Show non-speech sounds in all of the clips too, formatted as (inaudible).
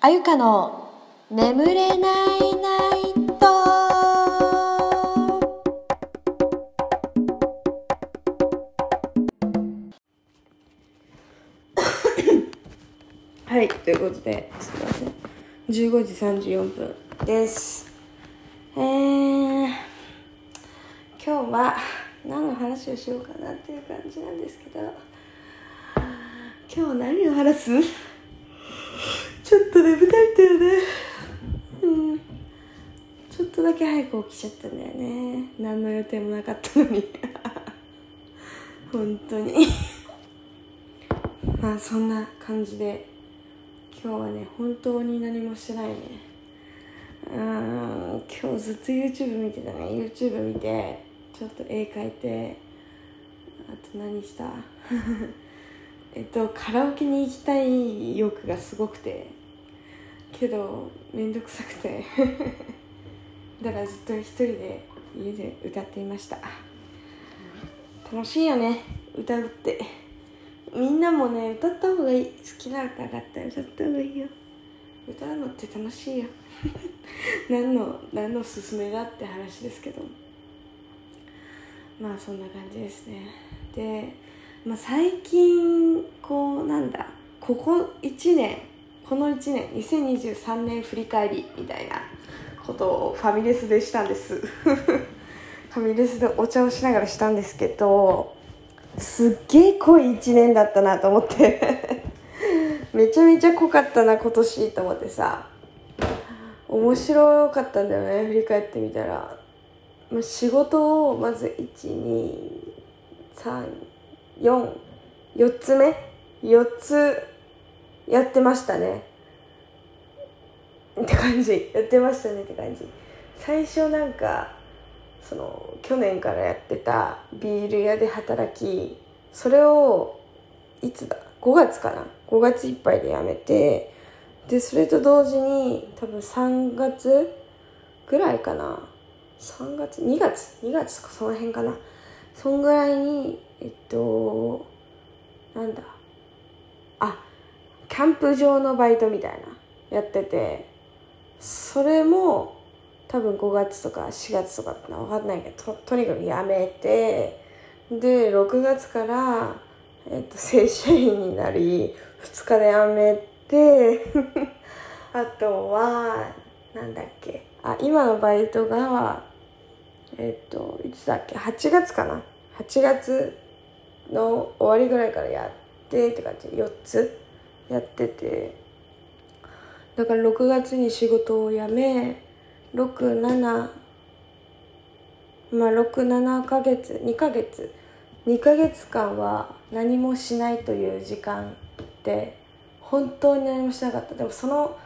あゆかの眠れないナイトはい、ということで、すみません。15時34分です。えー、今日は何の話をしようかなっていう感じなんですけど、今日何を話す？眠たいんだよね。うん。ちょっとだけ早く起きちゃったんだよね。何の予定もなかったのに。(laughs) 本当に。(laughs) まあそんな感じで今日はね本当に何もしてないねうん今日ずっと YouTube 見てたね YouTube 見てちょっと絵描いてあと何した？(laughs) えっとカラオケに行きたい欲がすごくてけどめんどくさくて。(laughs) だからずっと一人で家で歌っていました。楽しいよね歌うって。みんなもね歌った方がいい。好きな歌があったら歌った方がいいよ。歌うのって楽しいよ。(laughs) 何の何の勧めだって話ですけど。まあそんな感じですね。で、まあ、最近こうなんだここ1年この1年2023年振り返りみたいなことをファミレスでしたんです。(laughs) ファミレスでお茶をしながらしたんですけどすっげえ濃い1年だったなと思って。(laughs) めちゃめちゃ濃かったな今年と思ってさ。面白かったんだよね振り返ってみたら、まあ、仕事をまず1234つ目？4つやってましたね。って感じ。やってましたねって感じ。最初なんかその去年からやってたビール屋で働きそれをいつだ？5月かな？5月いっぱいで辞めてでそれと同時に多分3月ぐらいかな？3月？2月？2月とか？その辺かな？そんぐらいにえっとなんだ？あキャンプ場のバイトみたいなやっててそれも多分5月とか4月とかってのは分かんないけどとにかくやめてで6月から、えっと、正社員になり2日でやめて (laughs) あとはなんだっけあ今のバイトがえっといつだっけ8月かな？8月の終わりぐらいからやってって感じ。4つ。やってて。だから6月に仕事を辞め67まあ67ヶ月2ヶ月2ヶ月間は何もしないという時間で本当に何もしなかった。でもその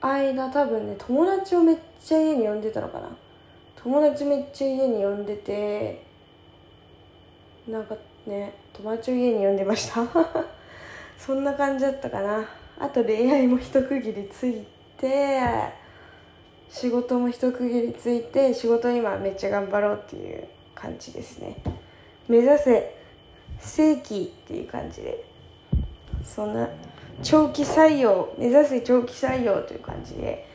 間多分ね友達をめっちゃ家に呼んでたのかな。友達めっちゃ家に呼んでてなんかね友達を家に呼んでました。そんな感じだったかな。あと恋愛も一区切りついて仕事も一区切りついて仕事今めっちゃ頑張ろうっていう感じですね。目指せ正規っていう感じで。そんな長期採用目指せ長期採用という感じで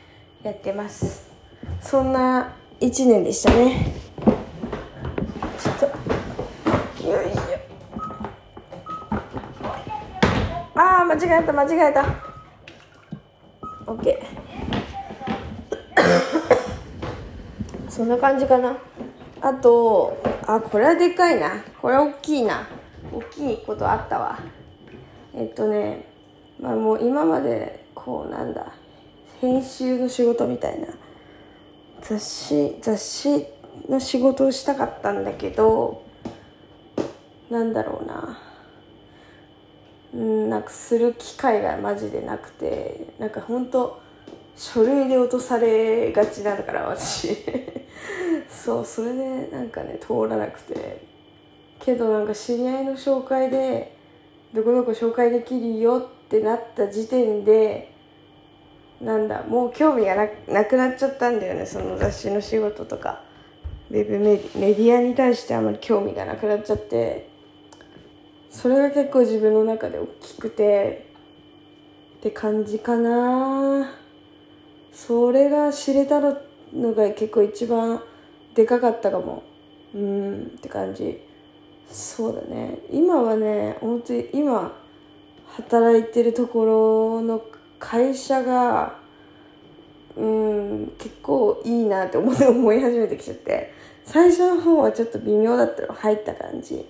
やってます。そんな1年でしたねちょっとよいしょああ間違えた間違えた。OK (coughs) そんな感じかな。あとあこれはでかいな。これ大きいな。大きいことあったわ。えっとねまあもう今までこうなんだ編集の仕事みたいな。雑誌雑誌の仕事をしたかったんだけどなんだろうな。なんかする機会がマジでなくてなんかほんと書類で落とされがちだから私。(laughs) そうそれでなんかね通らなくて。けどなんか知り合いの紹介でどこどこ紹介できるよってなった時点でなんだもう興味がななくなっちゃったんだよねその雑誌の仕事とか。ウェブメディアに対してあまり興味がなくなっちゃって。それが結構自分の中で大きくてって感じかな。それが知れたのが結構一番でかかったかも。うんって感じ。そうだね。今はね本当に今働いてるところの会社がうん結構いいなって思思い始めてきちゃって。最初の方はちょっと微妙だったの入った感じ。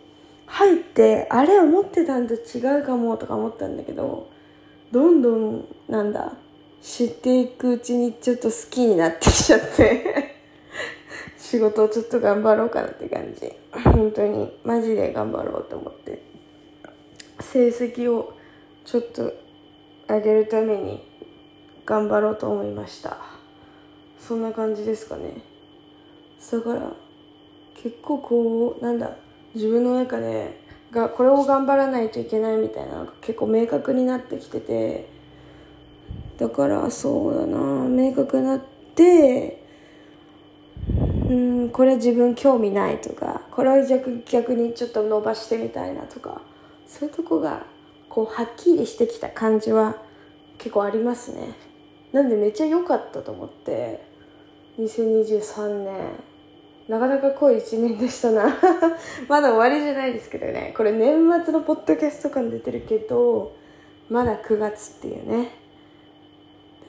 入ってあれ思ってたんと違うかもとか思ったんだけどどんどんなんだ知っていくうちにちょっと好きになってきちゃって (laughs) 仕事をちょっと頑張ろうかなって感じ。本当にマジで頑張ろうと思って。成績をちょっと上げるために頑張ろうと思いました。そんな感じですかね。だから結構こうなんだ自分の中でがこれを頑張らないといけないみたいなのが結構明確になってきててだからそうだな明確になってうんこれ自分興味ないとかこれを逆逆にちょっと伸ばしてみたいなとかそういうとこがこうはっきりしてきた感じは結構ありますね。なんでめっちゃ良かったと思って2023年。なかなか濃い一年でしたな。(laughs) まだ終わりじゃないですけどね。これ年末のポッドキャスト感出てるけどまだ9月っていうね。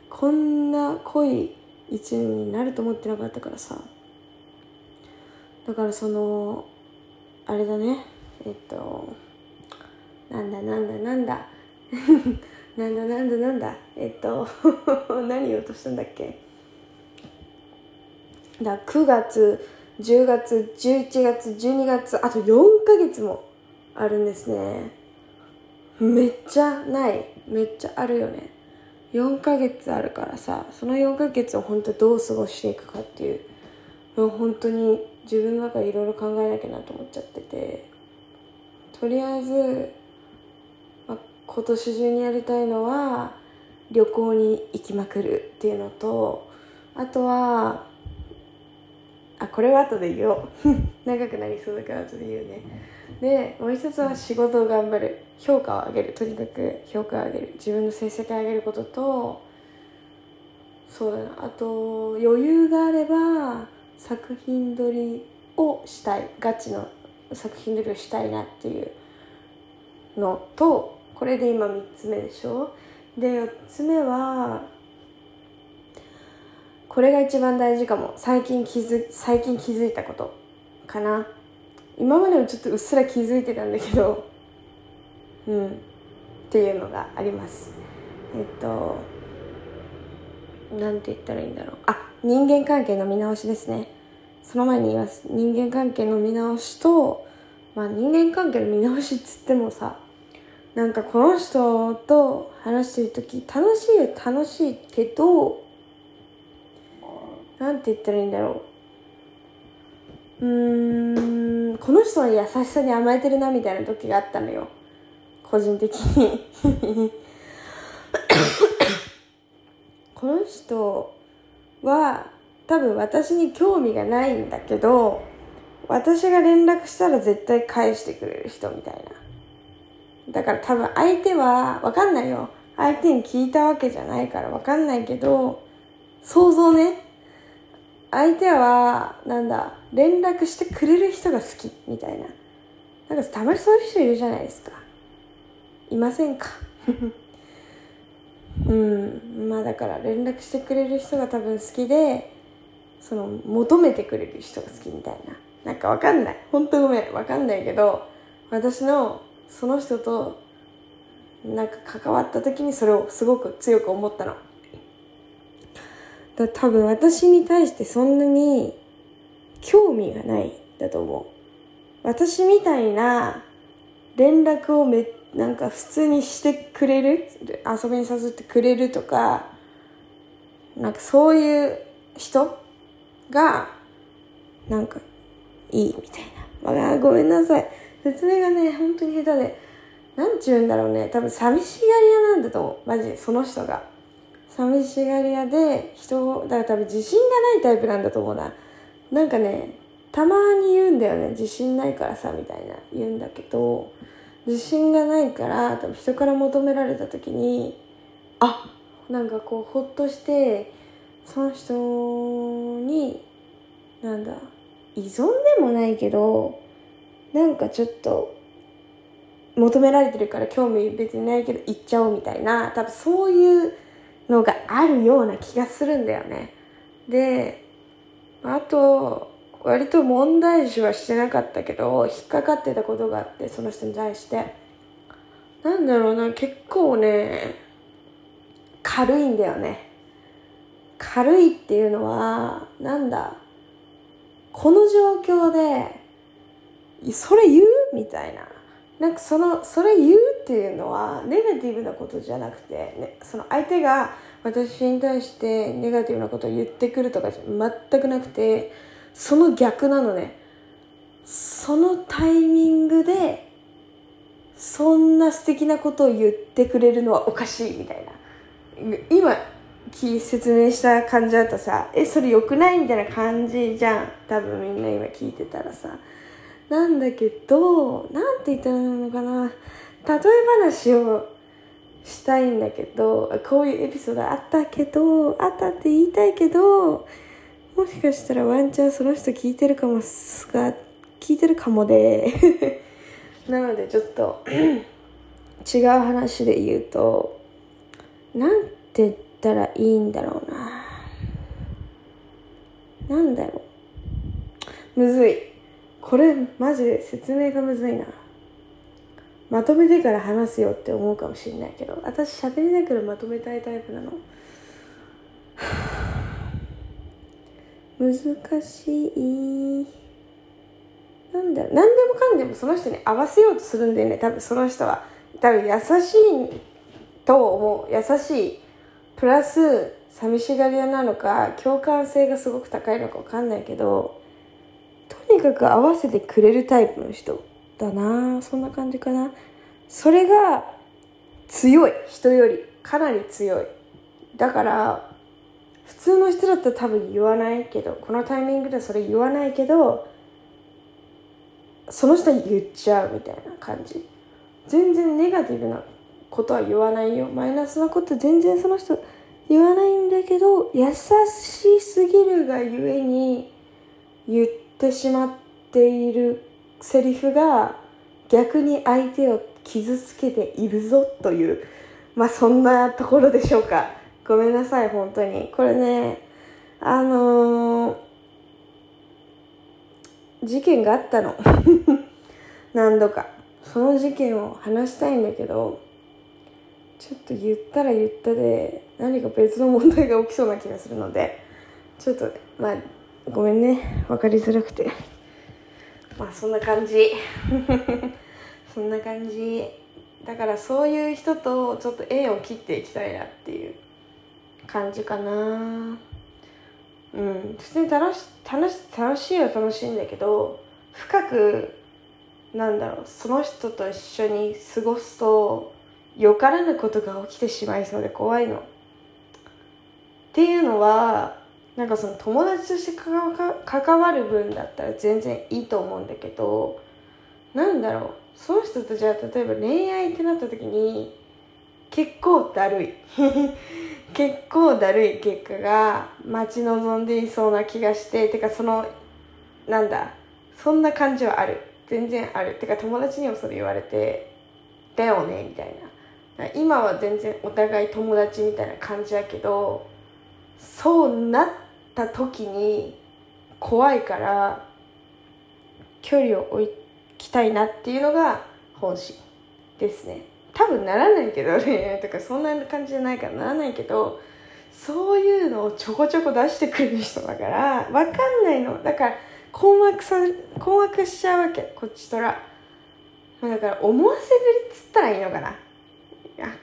こんな濃い一年になると思ってなかったからさ。だからそのあれだね。えっとなんだなんだなんだ。なんだなんだ (laughs) なんだ。えっと (laughs) 何言おうとしたんだっけ。だ9月10月11月12月あと4ヶ月もあるんですね。めっちゃない。めっちゃあるよね。4ヶ月あるからさその4ヶ月を本当どう過ごしていくかっていう。もう本当に自分の中でいろいろ考えなきゃなと思っちゃってて。とりあえず、まあ、今年中にやりたいのは旅行に行きまくるっていうのとあとはあこれは後で言おう。(laughs) 長くなりそうだから後で言うね。でもう一つは仕事を頑張る。評価を上げる。とにかく評価を上げる。自分の成績を上げることとそうだな。あと余裕があれば作品撮りをしたい。ガチの作品撮りをしたいなっていうのとこれで今3つ目でしょ。で4つ目はこれが一番大事かも。最近気づ最近気づいたこと。かな。今までもちょっとうっすら気づいてたんだけど。うん。っていうのがあります。えっとなんて言ったらいいんだろう。あ人間関係の見直しですね。その前に言います。人間関係の見直しとまあ人間関係の見直しっつってもさなんかこの人と話してる時楽しい楽しいけどなんて言ったらいいんだろう。うーんこの人の優しさに甘えてるなみたいな時があったのよ。個人的に。(laughs) この人は多分私に興味がないんだけど私が連絡したら絶対返してくれる人みたいな。だから多分相手は分かんないよ。相手に聞いたわけじゃないから分かんないけど想像ね相手はなんだ連絡してくれる人が好きみたいな。なんかたまにそういう人いるじゃないですか。いませんか？(laughs) うん。まあだから連絡してくれる人が多分好きでその求めてくれる人が好きみたいな。なんかわかんない。本当ごめん。わかんないけど私のその人となんか関わった時にそれをすごく強く思ったの。だ多分私に対してそんなに興味がないだと思う。私みたいな連絡をめなんか普通にしてくれる？遊びに誘ってくれるとかなんかそういう人がなんかいいみたいな、まあ、ごめんなさい。説明がね本当に下手で。なんちゅうんだろうね。多分寂しがり屋なんだと思う。マジその人が。寂しがり屋で人だから多分自信がないタイプなんだと思うな。なんかねたまに言うんだよね。自信ないからさみたいな。言うんだけど自信がないから多分人から求められた時にあなんかこうほっとしてその人になんだ依存でもないけどなんかちょっと求められてるから興味別にないけど行っちゃおうみたいな多分そういうのがあるような気がするんだよね。であと割と問題視はしてなかったけど引っかかってたことがあってその人に対して。なんだろうな結構ね軽いんだよね。軽いっていうのはなんだこの状況でそれ言う？みたいな。なんかそのそれ言うっていうのはネガティブなことじゃなくて、ね、その相手が私に対してネガティブなことを言ってくるとかじゃ全くなくてその逆なのね。そのタイミングでそんな素敵なことを言ってくれるのはおかしいみたいな。今説明した感じだとさえそれ良くないみたいな感じじゃん。多分みんな今聞いてたらさ。なんだけどなんて言ったらいいのかな。例え話をしたいんだけどこういうエピソードあったけどあったって言いたいけどもしかしたらワンチャンその人聞いてるかもすが聞いてるかもで。(laughs) なのでちょっと (clears throat) 違う話で言うとなんて言ったらいいんだろうな。なんだろう。むずい。これマジで説明がむずいな。まとめてから話すよって思うかもしれないけど私喋りながらまとめたいタイプなの。(sighs) 難しい。なんだろう。何でもかんでもその人に合わせようとするんだよね。多分その人は。多分優しいと思う。優しい。プラス寂しがり屋なのか共感性がすごく高いのか分かんないけど。とにかく合わせてくれるタイプの人だな。そんな感じかな。それが強い。人より。かなり強い。だから普通の人だったら多分言わないけどこのタイミングでそれ言わないけどその人に言っちゃうみたいな感じ。全然ネガティブなことは言わないよ。マイナスなこと全然その人言わないんだけど優しすぎるがゆえに言っててしまっているセリフが逆に相手を傷つけているぞというまあそんなところでしょうか。ごめんなさい本当に。これねあのー、事件があったの。(laughs) 何度か。その事件を話したいんだけどちょっと言ったら言ったで何か別の問題が起きそうな気がするのでちょっとまあごめんね。分かりづらくて。まあそんな感じ。(laughs) そんな感じ。だからそういう人とちょっと縁を切っていきたいなっていう感じかな。うん。普通に楽し楽し楽しいは楽しいんだけど深くなんだろう。その人と一緒に過ごすとよからぬことが起きてしまいそうで怖いの。っていうのはなんかその友達として関わる分だったら全然いいと思うんだけどなんだろうその人とじゃあ例えば恋愛ってなった時に結構だるい。(laughs) 結構だるい結果が待ち望んでいそうな気がしててかそのなんだそんな感じはある。全然ある。てか友達にもそれ言われてだよねみたいな。今は全然お互い友達みたいな感じやけどそうなった時に怖いから距離を置きたいなっていうのが本心ですね。多分ならないけどね。(laughs) とかそんな感じじゃないからならないけどそういうのをちょこちょこ出してくる人だから分かんないの。だから困惑さ困惑しちゃうわけ。こっちとら、だから思わせぶりっつったらいいのかな。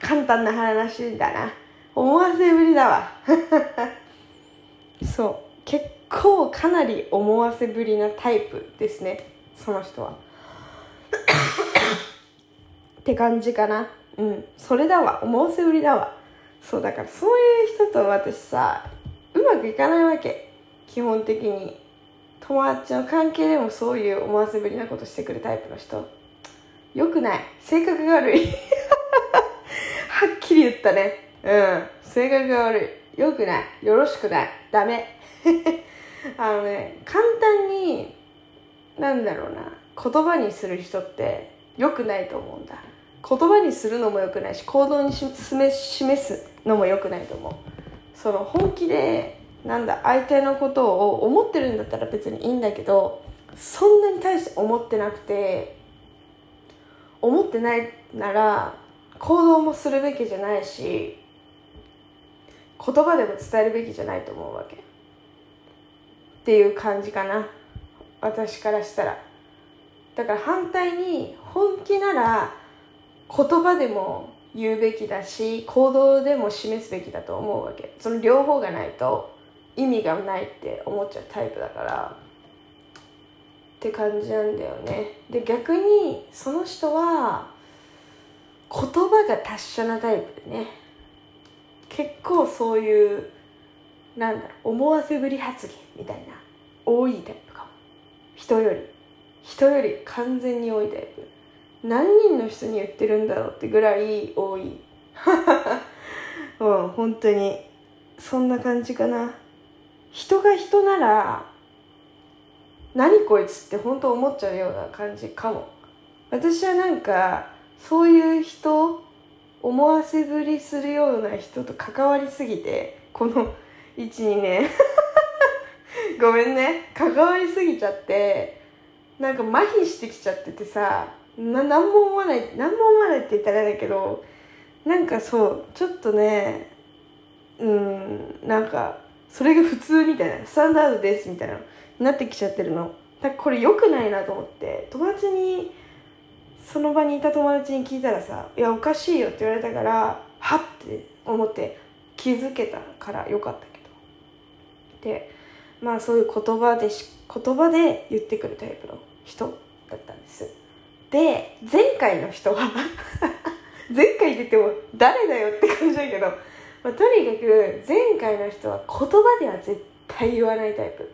簡単な話だな。思わせぶりだわ。(laughs) そう。結構かなり思わせぶりなタイプですね。その人は。(coughs) って感じかな。うん。それだわ。思わせぶりだわ。そうだからそういう人と私さうまくいかないわけ。基本的に。友達の関係でもそういう思わせぶりなことしてくるタイプの人。よくない。性格が悪い。(laughs) はっきり言ったね。うん。性格が悪い。よくない。よろしくない。ダメ。(laughs) あのね簡単になんだろうな。言葉にする人って良くないと思うんだ。言葉にするのも良くないし行動に示すのも良くないと思う。その本気でなんだ相手のことを思ってるんだったら別にいいんだけどそんなに対して思ってなくて思ってないなら行動もするべきじゃないし言葉でも伝えるべきじゃないと思うわけ。っていう感じかな。私からしたら。だから反対に本気なら言葉でも言うべきだし行動でも示すべきだと思うわけ。その両方がないと意味がないって思っちゃうタイプだから。って感じなんだよね。で逆にその人は言葉が達者なタイプでね。結構そういうなんだろう思わせぶり発言みたいな多いタイプかも。人より。人より完全に多いタイプ。何人の人に言ってるんだろうってぐらい多い。(laughs) うん本当に。そんな感じかな。人が人なら何こいつって本当思っちゃうような感じかも。私はなんかそういう人思わせぶりするような人と関わりすぎてこの12年。(laughs) ごめんね。関わりすぎちゃってなんか麻痺してきちゃっててさな何も思わない何も思わないって言ったらあれだけどなんかそうちょっとねうんなんかそれが普通みたいなスタンダードですみたいななってきちゃってるの。だからこれ良くないなと思って友達にその場にいた友達に聞いたらさ「いやおかしいよ」って言われたからはって思って気づけたからよかったけど。でまあそういう言葉でし言葉で言ってくるタイプの人だったんです。で前回の人は (laughs) 前回って言っても誰だよって感じだけど、まあ、とにかく前回の人は言葉では絶対言わないタイプ。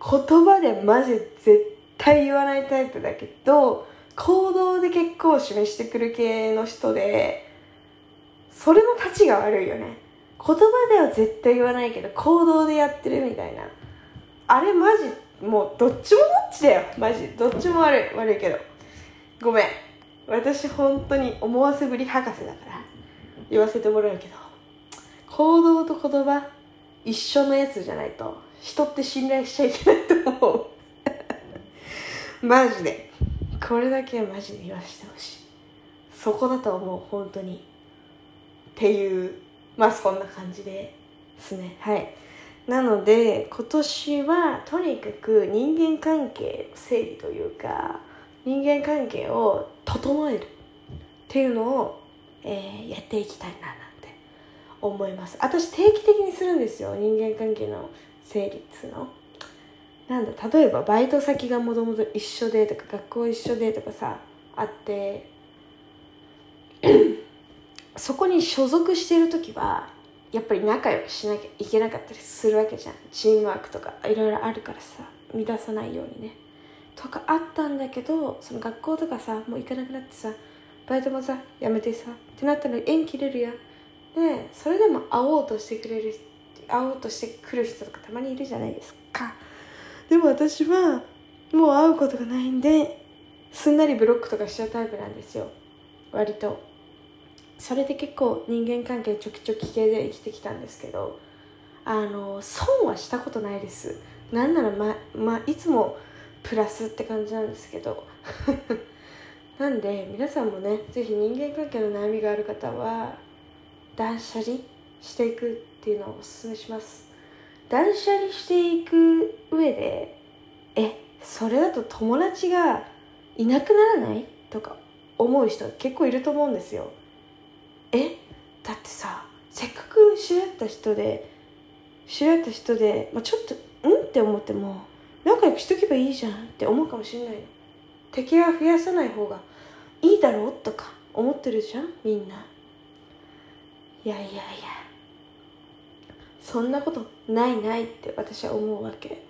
言葉でマジ絶対言わないタイプだけど行動で結構示してくる系の人でそれの立ちが悪いよね。言葉では絶対言わないけど行動でやってるみたいな。あれマジもうどっちもどっちだよ。マジどっちも悪い悪いけど。ごめん。私本当に思わせぶり博士だから言わせてもらうけど。行動と言葉一緒のやつじゃないと人って信頼しちゃいけないと思う。(laughs) マジで。これだけはマジで言わせてほしい。そこだと思う本当に。っていうまあそんな感じですね。はい。なので今年はとにかく人間関係整理というか人間関係を整えるっていうのを、えー、やっていきたいななんて思います。私定期的にするんですよ。人間関係の整理っつうの。なんだ例えばバイト先がもともと一緒でとか学校一緒でとかさあって (clears throat) そこに所属している時はやっぱり仲良くしなきゃいけなかったりするわけじゃん。チームワークとかいろいろあるからさ乱さないようにね。とかあったんだけどその学校とかさもう行かなくなってさバイトもさやめてさってなったら縁切れるやん。でそれでも会おうとしてくれる会おうとしてくる人とかたまにいるじゃないですか。でも私はもう会うことがないんですんなりブロックとかしちゃうタイプなんですよ。割と。それで結構人間関係ちょきちょき系で生きてきたんですけどあの損はしたことないです。なんならま、まいつもプラスって感じなんですけど。(laughs) なんで皆さんもね是非人間関係の悩みがある方は断捨離していくっていうのをおすすめします。断捨離していく上でえそれだと友達がいなくならない？とか思う人結構いると思うんですよ。えだってさせっかく知り合った人で知り合った人で、まあ、ちょっとうん？って思っても仲良くしとけばいいじゃんって思うかもしれないの。敵は増やさない方がいいだろう？とか思ってるじゃんみんな。いやいやいや。そんなことないないって私は思うわけ。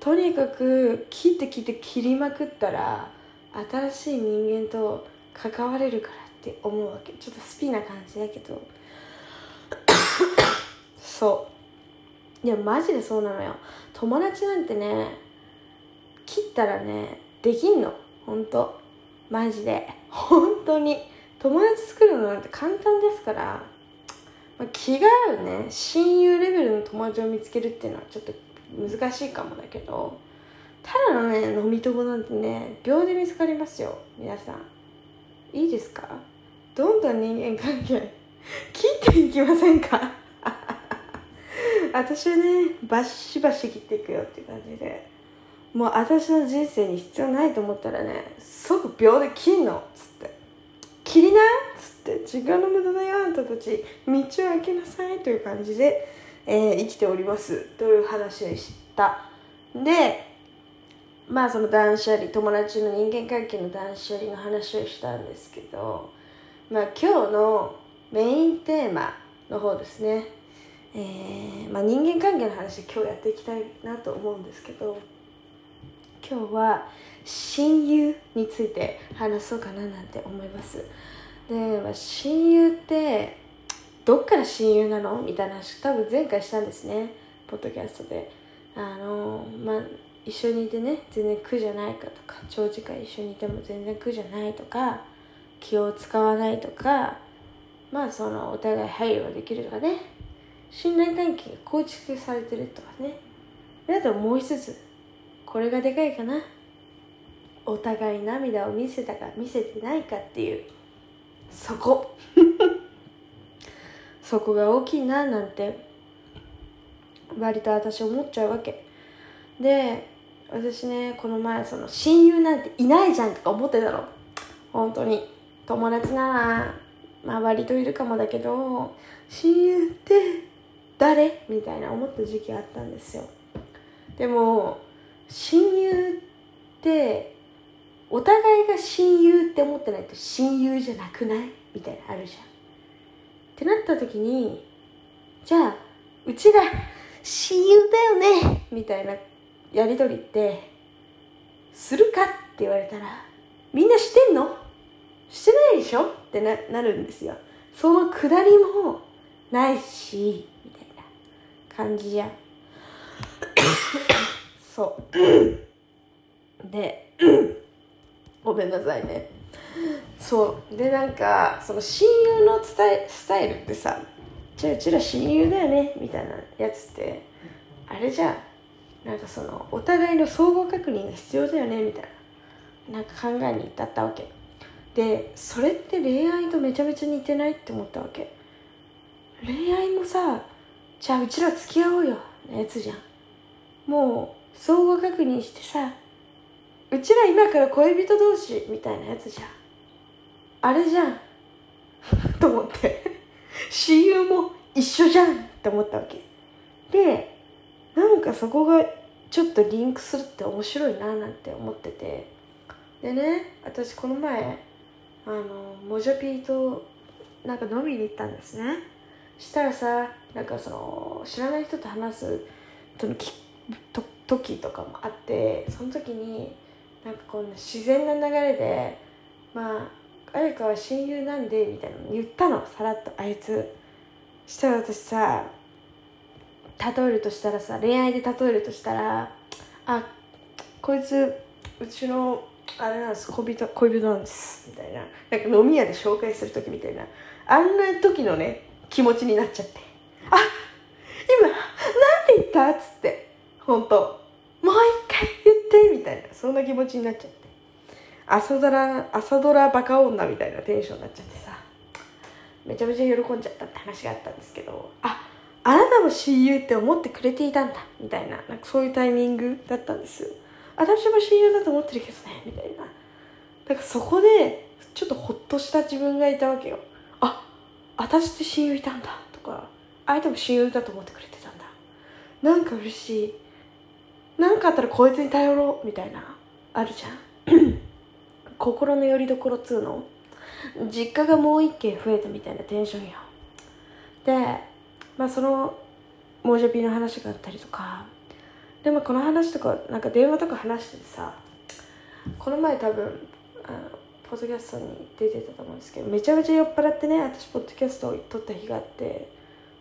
とにかく切って切って切りまくったら新しい人間と関われるからって思うわけ。ちょっとスピな感じだけど。(coughs) そう。いやマジでそうなのよ。友達なんてね切ったらねできんの。ほんとマジで。本当に。友達作るのなんて簡単ですから、まあ、気が合うね。親友レベルの友達を見つけるっていうのはちょっと難しいかもだけどただのね飲み友なんてね秒で見つかりますよ。皆さん。いいですか？どんどん人間関係 (laughs) 切っていきませんか？(laughs) 私はねバシバシ切っていくよっていう感じで。もう私の人生に必要ないと思ったらね即秒で切んの。っつって。切りな？っつって時間の無駄だよあんたたち道を開けなさいという感じで、えー生きております。という話でした。でまあその断捨離友達の人間関係の断捨離の話をしたんですけどまあ今日のメインテーマの方ですね。えーまあ、人間関係の話今日やっていきたいなと思うんですけど今日は親友について話そうかななんて思います。で、まあ、親友ってどっから親友なのみたいな話多分前回したんですね。ポッドキャストで。あのまあ一緒にいてね全然苦じゃないかとか。長時間一緒にいても全然苦じゃないとか。気を使わないとか。まあそのお互い配慮ができるとかね。信頼関係が構築されてるとかね。あともう一つ。これがでかいかな。お互い涙を見せたか見せてないかっていう。そこ。(laughs) そこが大きいななんて割と私思っちゃうわけ。で私ねこの前その親友なんていないじゃんとか思ってたの。本当に。友達ならまあ割といるかもだけど親友って誰？みたいな思った時期あったんですよ。でも親友ってお互いが親友って思ってないと親友じゃなくない？みたいなあるじゃん。ってなった時にじゃあうちら親友だよね？みたいなやり取りってするかって言われたらみんなしてんの？してないでしょ？ってななるんですよ。そのくだりもないしみたいな感じじゃん。(coughs) そう。でごめんなさいね。そう。でなんかその親友の伝えスタイルってさじゃあうちら親友だよねみたいなやつってあれじゃなんかそのお互いの相互確認が必要だよねみたいな。なんか考えに至ったわけ。でそれって恋愛とめちゃめちゃ似てないって思ったわけ。恋愛もさじゃあうちら付き合おうよのやつじゃん。もう相互確認してさうちら今から恋人同士みたいなやつじゃん。あれじゃん。(laughs) と思って。親友も一緒じゃんって思ったわけ。でなんかそこがちょっとリンクするって面白いななんて思ってて。でね私この前あのモジャピーとなんか飲みに行ったんですね。したらさなんかその知らない人と話す時と時とかもあってその時になんかこんな自然な流れでまあ綾香は親友なんでみたいなの言ったのさらっとあいつ。したら私さ例えるとしたらさ恋愛で例えるとしたらあこいつうちのあれなんです恋人恋人なんですみたいな。なんか飲み屋で紹介する時みたいな。あんな時のね気持ちになっちゃって。あ今なんて言ったっつって。本当。もう一回言ってみたいな。そんな気持ちになっちゃって。朝ドラ朝ドラバカ女みたいなテンションになっちゃってさ。めちゃめちゃ喜んじゃったって話があったんですけど。ああなたも親友って思ってくれていたんだみたいな。なんかそういうタイミングだったんです私も親友だと思ってるけどねみたいな。だからそこでちょっとホッとした自分がいたわけよ。あ私って親友いたんだとか。相手も親友だと思ってくれてたんだ。なんか嬉しい。なんかあったらこいつに頼ろうみたいなあるじゃん。(clears throat) 心の拠り所っつうの？実家がもう一軒増えたみたいなテンションよ。でまあそのモージャピの話があったりとか。でもこの話とかなんか電話とか話しててさこの前多分あのポッドキャストに出てたと思うんですけどめちゃめちゃ酔っ払ってね私ポッドキャストを撮った日があって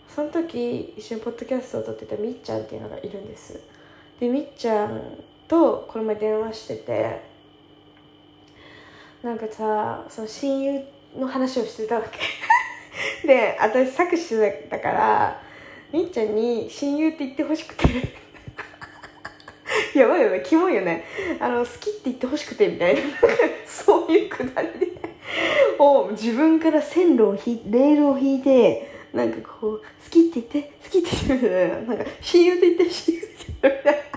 その時一緒にポッドキャストを撮ってたみっちゃんっていうのがいるんです。でみっちゃんとこの前電話しててなんかさその親友の話をしてたわけ。(laughs) で私作詞だからみっちゃんに親友って言ってほしくて。(laughs) やばいやばいキモいよね。あの好きって言ってほしくてみたいな。(laughs) そういうくだりで。を自分から線路を引いレールを引いてなんかこう好きって言って好きって言ってなんか親友って言って親友って言ってみたいな。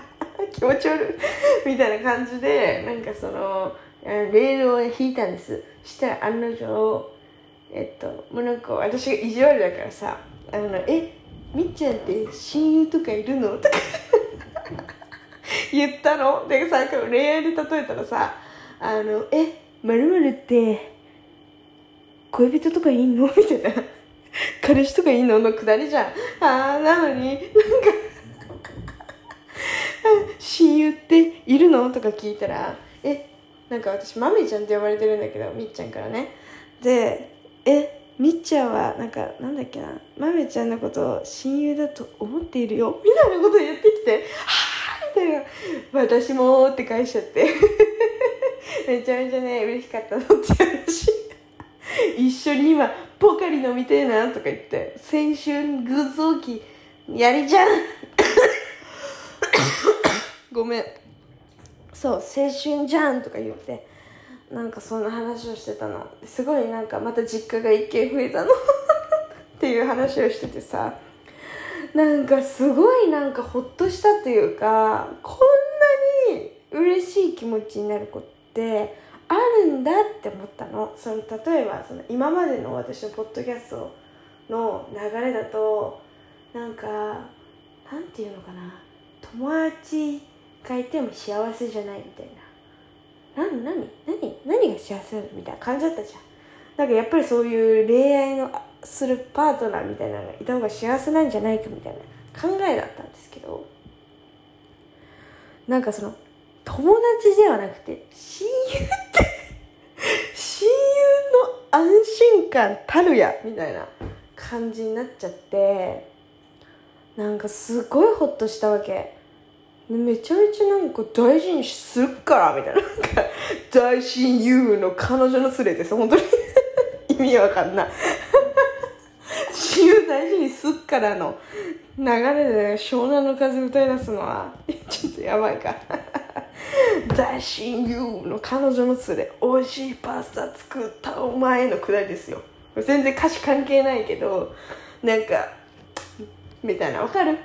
気持ち悪い。みたいな感じでなんかそのレールを引いたんです。したら案の定えっともうなんか私が意地悪だからさあのえみっちゃんって親友とかいるの？とか (laughs) 言ったの？でさ恋愛で例えたらさあのえまるって恋人とかいんの？みたいな。彼氏とかいんの？のくだりじゃん。ああなのになんか親友っているの？とか聞いたらえなんか私マミちゃんって呼ばれてるんだけどみっちゃんからね。でえみっちゃんはなんかなんだっけな？まめちゃんのことを親友だと思っているよ。みたいなこと言ってきてはあみたいな。私もって返しちゃって。(laughs) めちゃめちゃね嬉しかったのって話。一緒に今ポカリ飲みてえなとか言って青春偶像期やりじゃんごめん。そう青春じゃんとか言ってなんかそんな話をしてたの。すごいなんかまた実家が一軒増えたの。(laughs) っていう話をしててさ。なんかすごいなんかほっとしたというかこんなに嬉しい気持ちになることってあるんだって思ったの。その例えばその今までの私のポッドキャストの流れだとなんかなんていうのかな。友達がいても幸せじゃないみたいな。何何何何が幸せみたいな感じだったじゃん。なんかやっぱりそういう恋愛のするパートナーみたいなのがいた方が幸せなんじゃないかみたいな考えだったんですけど。なんかその友達ではなくて親友って親友の安心感たるやみたいな感じになっちゃってなんかすごいホッとしたわけ。めちゃめちゃなんか大事にするからみたいな。なんか大親友の彼女の連れです本当に。意味わかんない。親友大事にすっからの流れで、湘南の風歌い出すのはちょっとやばいか。大親友の彼女の連れ美味しいパスタ作ったお前のくだりですよ。全然歌詞関係ないけどなんかみたいな。わかる？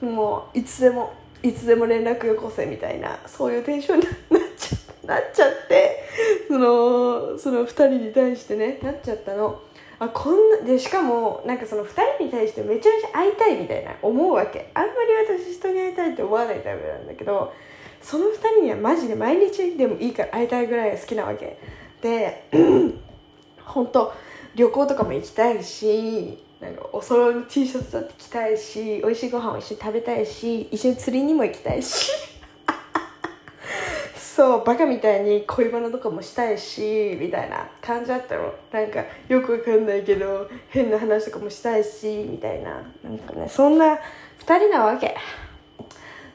もういつでも。いつでも連絡よこせみたいなそういうテンションになっちゃなっちゃってそのその2人に対してねなっちゃったの。あこんなでしかもなんかその2人に対してめちゃめちゃ会いたいみたいな思うわけ。あんまり私人に会いたいって思わないタイプなんだけどその2人にはマジで毎日でもいいから会いたいぐらいが好きなわけ。で (clears throat) 本当旅行とかも行きたいしなんかお揃いの T シャツだって着たいし美味しいご飯を一緒に食べたいし一緒に釣りにも行きたいし。(laughs) そうバカみたいに恋バナとかもしたいしみたいな感じだったの。なんかよくわかんないけど変な話とかもしたいしみたいな。なんかねそんな2人なわけ。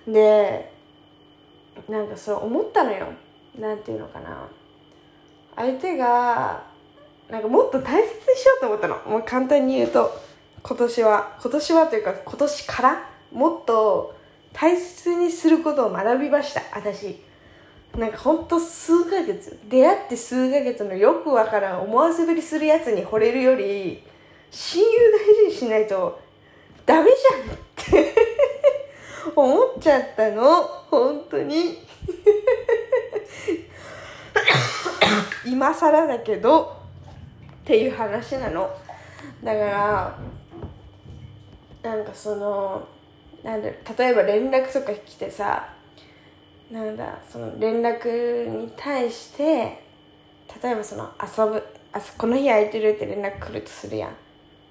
でなんかそう思ったのよ。なんていうのかな。相手がなんかもっと大切にしようと思ったの。もう簡単に言うと今年は今年はというか今年からもっと大切にすることを学びました。私。なんかほんと数ヶ月。出会って数ヶ月のよくわからん思わせぶりするやつに惚れるより親友大事にしないとダメじゃんって思っちゃったの。本当に。(laughs) 今更だけどっていう話なの。だからなんかそのなんだ例えば連絡とか来てさなんだその連絡に対して例えばその遊ぶあこの日空いてるって連絡来るとするやん。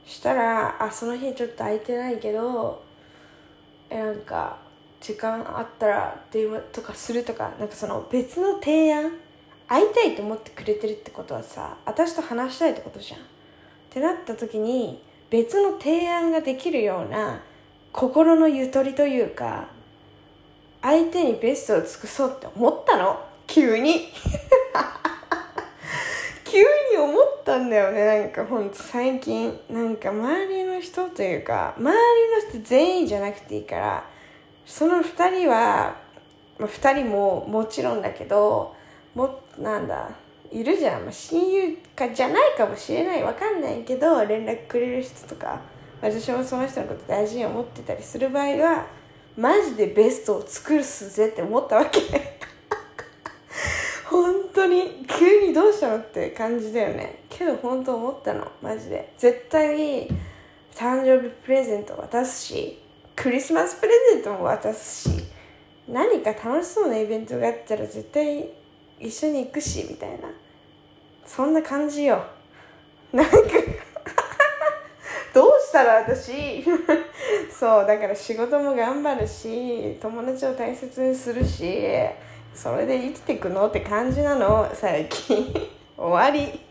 したらあその日ちょっと空いてないけどえなんか時間あったら電話とかするとかなんかその別の提案会いたいと思ってくれてるってことはさ私と話したいってことじゃん。ってなった時に別の提案ができるような心のゆとりというか相手にベストを尽くそうって思ったの？急に。(laughs) 急に思ったんだよね。なんかほんと最近。なんか周りの人というか周りの人全員じゃなくていいからその2人は、まあ、2人ももちろんだけどもなんだいるじゃん、ま、親友かじゃないかもしれない。わかんないけど連絡くれる人とか私もその人のこと大事に思ってたりする場合はマジでベストを作るすぜって思ったわけ。(laughs) 本当に急にどうしたのって感じだよね。けど本当思ったの。マジで。絶対に誕生日プレゼント渡すしクリスマスプレゼントも渡すし何か楽しそうなイベントがあったら絶対一緒に行くしみたいな。そんな感じよ。なんか (laughs) どうしたら私 (laughs) そうだから仕事も頑張るし友達を大切にするしそれで生きていくのって感じなの最近。(laughs) 終わり。